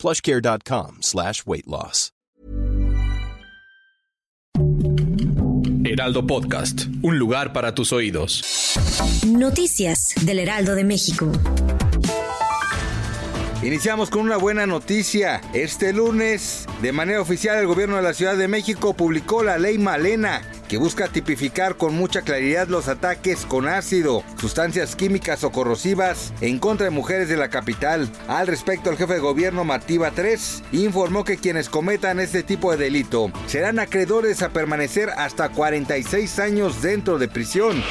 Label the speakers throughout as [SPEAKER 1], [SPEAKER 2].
[SPEAKER 1] plushcare.com slash weight loss.
[SPEAKER 2] Heraldo Podcast, un lugar para tus oídos.
[SPEAKER 3] Noticias del Heraldo de México.
[SPEAKER 4] Iniciamos con una buena noticia. Este lunes, de manera oficial, el gobierno de la Ciudad de México publicó la ley Malena, que busca tipificar con mucha claridad los ataques con ácido, sustancias químicas o corrosivas en contra de mujeres de la capital. Al respecto, el jefe de gobierno Mativa 3 informó que quienes cometan este tipo de delito serán acreedores a permanecer hasta 46 años dentro de prisión.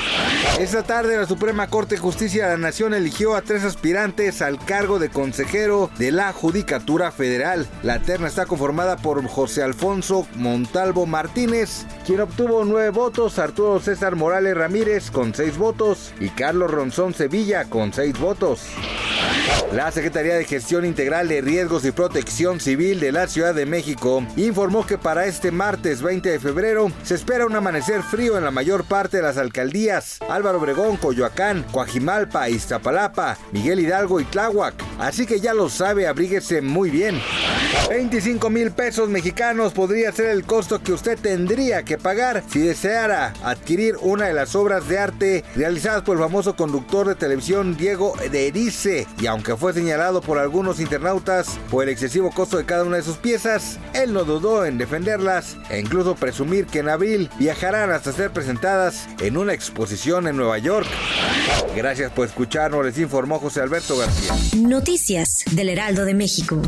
[SPEAKER 4] Esta tarde, la Suprema Corte de Justicia de la Nación eligió a tres aspirantes al cargo de consejero de la Judicatura Federal. La terna está conformada por José Alfonso Montalvo Martínez, quien obtuvo nueve votos, Arturo César Morales Ramírez con seis votos y Carlos Ronzón Sevilla con seis votos. La Secretaría de Gestión Integral de Riesgos y Protección Civil de la Ciudad de México informó que para este martes 20 de febrero se espera un amanecer frío en la mayor parte de las alcaldías Álvaro Obregón, Coyoacán, Coajimalpa, Iztapalapa, Miguel Hidalgo y Tláhuac. Así que ya lo sabe, abríguese muy bien. 25 mil pesos mexicanos podría ser el costo que usted tendría que pagar si deseara adquirir una de las obras de arte realizadas por el famoso conductor de televisión Diego de Erice. Y aunque fue señalado por algunos internautas por el excesivo costo de cada una de sus piezas, él no dudó en defenderlas e incluso presumir que en abril viajarán hasta ser presentadas en una exposición en Nueva York. Gracias por escucharnos, les informó José Alberto García.
[SPEAKER 3] Noticias del Heraldo de México.